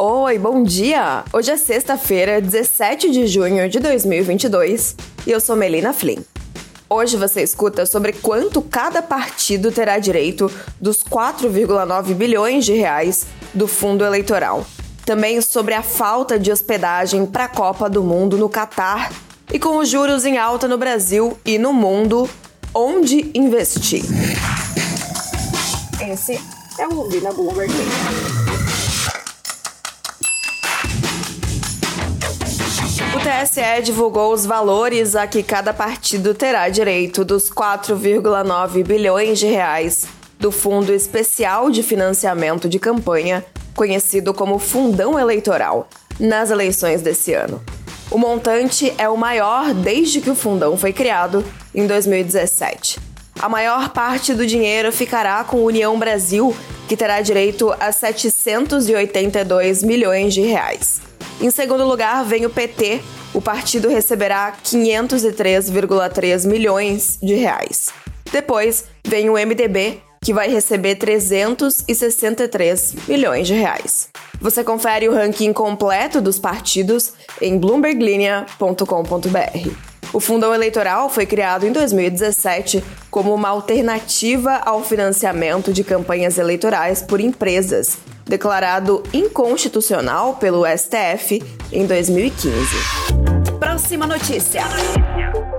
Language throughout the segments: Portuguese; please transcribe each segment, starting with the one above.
Oi, bom dia! Hoje é sexta-feira, 17 de junho de 2022 e eu sou Melina Flynn. Hoje você escuta sobre quanto cada partido terá direito dos 4,9 bilhões de reais do fundo eleitoral. Também sobre a falta de hospedagem para a Copa do Mundo no Catar e com os juros em alta no Brasil e no mundo, onde investir. Esse é o Ouvi na Bloomberg. TSE divulgou os valores a que cada partido terá direito dos 4,9 bilhões de reais do Fundo Especial de Financiamento de Campanha, conhecido como Fundão Eleitoral, nas eleições desse ano. O montante é o maior desde que o fundão foi criado, em 2017. A maior parte do dinheiro ficará com União Brasil, que terá direito a 782 milhões de reais. Em segundo lugar, vem o PT. O partido receberá 503,3 milhões de reais. Depois vem o MDB, que vai receber 363 milhões de reais. Você confere o ranking completo dos partidos em bloomberglinea.com.br. O fundão eleitoral foi criado em 2017 como uma alternativa ao financiamento de campanhas eleitorais por empresas declarado inconstitucional pelo STF em 2015. Próxima notícia.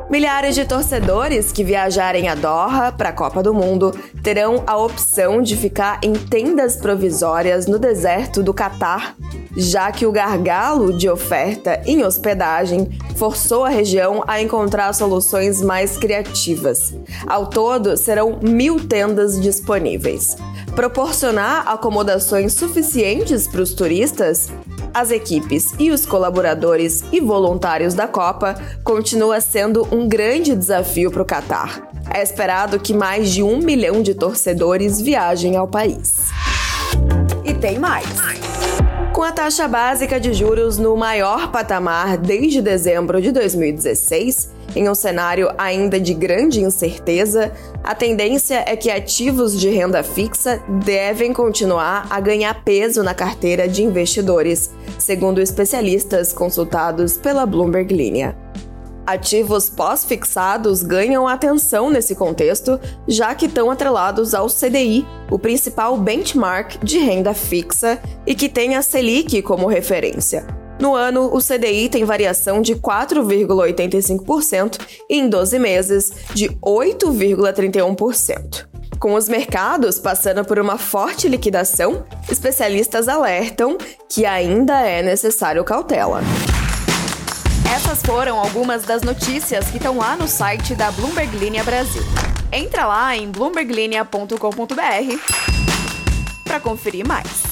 Milhares de torcedores que viajarem a Doha para a Copa do Mundo terão a opção de ficar em tendas provisórias no deserto do Catar, já que o gargalo de oferta em hospedagem forçou a região a encontrar soluções mais criativas. Ao todo, serão mil tendas disponíveis. Proporcionar acomodações suficientes para os turistas as equipes e os colaboradores e voluntários da Copa continua sendo um grande desafio para o Catar. É esperado que mais de um milhão de torcedores viajem ao país. E tem mais. Com a taxa básica de juros no maior patamar desde dezembro de 2016, em um cenário ainda de grande incerteza, a tendência é que ativos de renda fixa devem continuar a ganhar peso na carteira de investidores, segundo especialistas consultados pela Bloomberg Linea. Ativos pós-fixados ganham atenção nesse contexto, já que estão atrelados ao CDI, o principal benchmark de renda fixa e que tem a Selic como referência. No ano, o CDI tem variação de 4,85% e em 12 meses de 8,31%. Com os mercados passando por uma forte liquidação, especialistas alertam que ainda é necessário cautela. Essas foram algumas das notícias que estão lá no site da Bloomberg Linha Brasil. Entra lá em bloomberglinea.com.br para conferir mais.